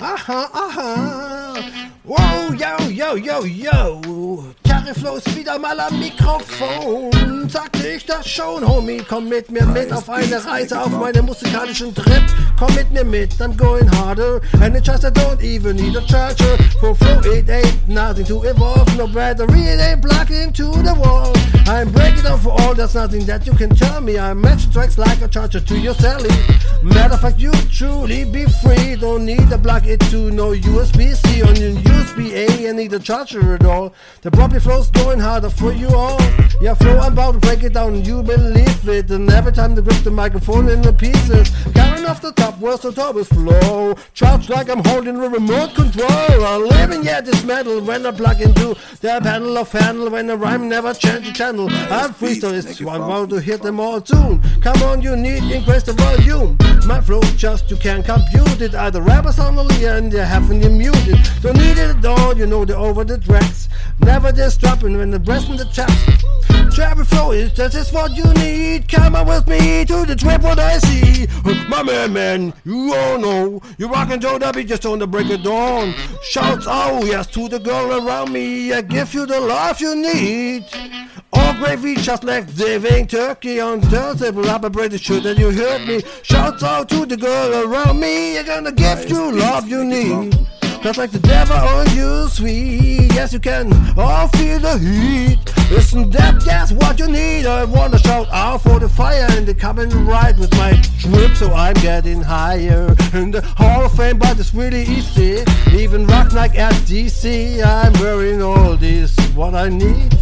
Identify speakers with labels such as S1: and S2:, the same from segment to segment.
S1: Aha, aha. Wow, yo, yo, yo, yo. Ist wieder mal am Mikrofon. Sagte ich das schon, Homie. Komm mit mir mit auf eine Reise auf meinem musikalischen Trip. Komm mit mir mit, I'm going harder. And it's just I don't even need a charger. For flow, it ain't nothing to evolve. No battery, it ain't plugged into the wall. I'm breaking down for all, there's nothing that you can tell me. I'm matching tracks like a charger to your celly. Matter of fact, you truly be free. Don't need to plug it to no USB C on your USB A and need a charger at all. The property flow's going harder for you all. Yeah, flow, I'm about to break it down, you believe it. And every time they grip the microphone in the pieces, carrying off the top, where's the top is flow. Charged like I'm holding a remote control. I'm living yet this metal when I plug into the panel of handle when the rhyme never change the channel. I'm freestyle, it's I'm about to hit them all soon. Come on, you need increase the volume. My flow just you can't compute it. Either rappers on the and they haven't you muted. Don't need it at all, you know they're over the tracks. Never just dropping when the breath in the chaps. Cherry flow is that is what you need. Come on with me to the trip what I see. My man, man, you all know you rockin' Joe W just on the break of dawn. Shouts oh yes to the girl around me. I give you the love you need. Gravy just like living turkey on Thursday. Well, I'm pretty sure that you heard me. Shouts out to the girl around me. I'm gonna give you love you need. Just like the devil on you, sweet. Yes, you can all feel the heat. Isn't that just what you need? I wanna shout out for the fire and the coming right with my drip, so I'm getting higher. In the Hall of Fame, but it's really easy. Even rock like at DC, I'm wearing all this. What I need.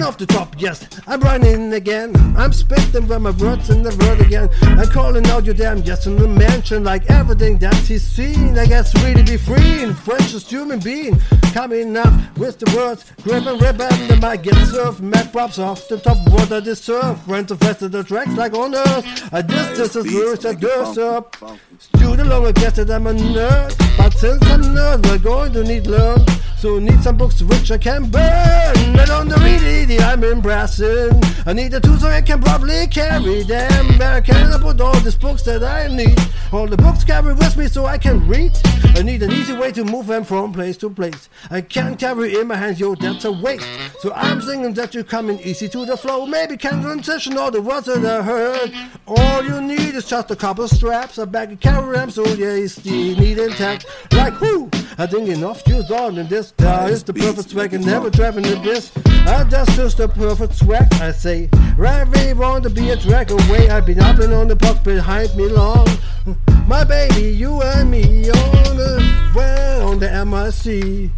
S1: Coming off the top, yes, I'm running again. I'm spitting with my words in the word again. I'm calling out your damn yes in the mansion, like everything that he's seen. I guess really be free in French as human being. Coming up with the words, grip and rip and the mic get served. Mad props off the top, what I deserve. Went to fast the tracks like on earth. I just this is words that girls up. Student longer guess that I'm a nerd. But since I'm nerd, we're going to need learn. So need some books which I can burn. I don't read it, I'm impressing. I need the tools so I can probably carry them. I can put all these books that I need. All the books carry with me so I can read. I need an easy way to move them from place to place. I can't carry in my hands, yo, that's a waste. So I'm singing that you're coming easy to the flow. Maybe can transition all the words that I heard. All you need just a couple straps, a bag of carry them, so yeah, you still need intact. Like who? I think enough juice on in this. That is the perfect swag and never driving the this. I just just the perfect swag, I say. Right, we want to be a drag away. I've been and on the box behind me long. My baby, you and me on the well on the MIC.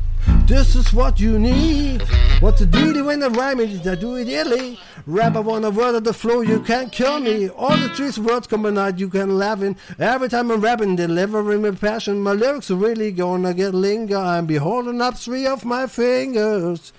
S1: This is what you need. What to do when the rhyme is I do it illy. Rap I want a word of the flow, you can't kill me. All the three words combined, you can laugh in. Every time I'm rapping, delivering with passion, my lyrics are really gonna get linger. I'm be holding up three of my fingers.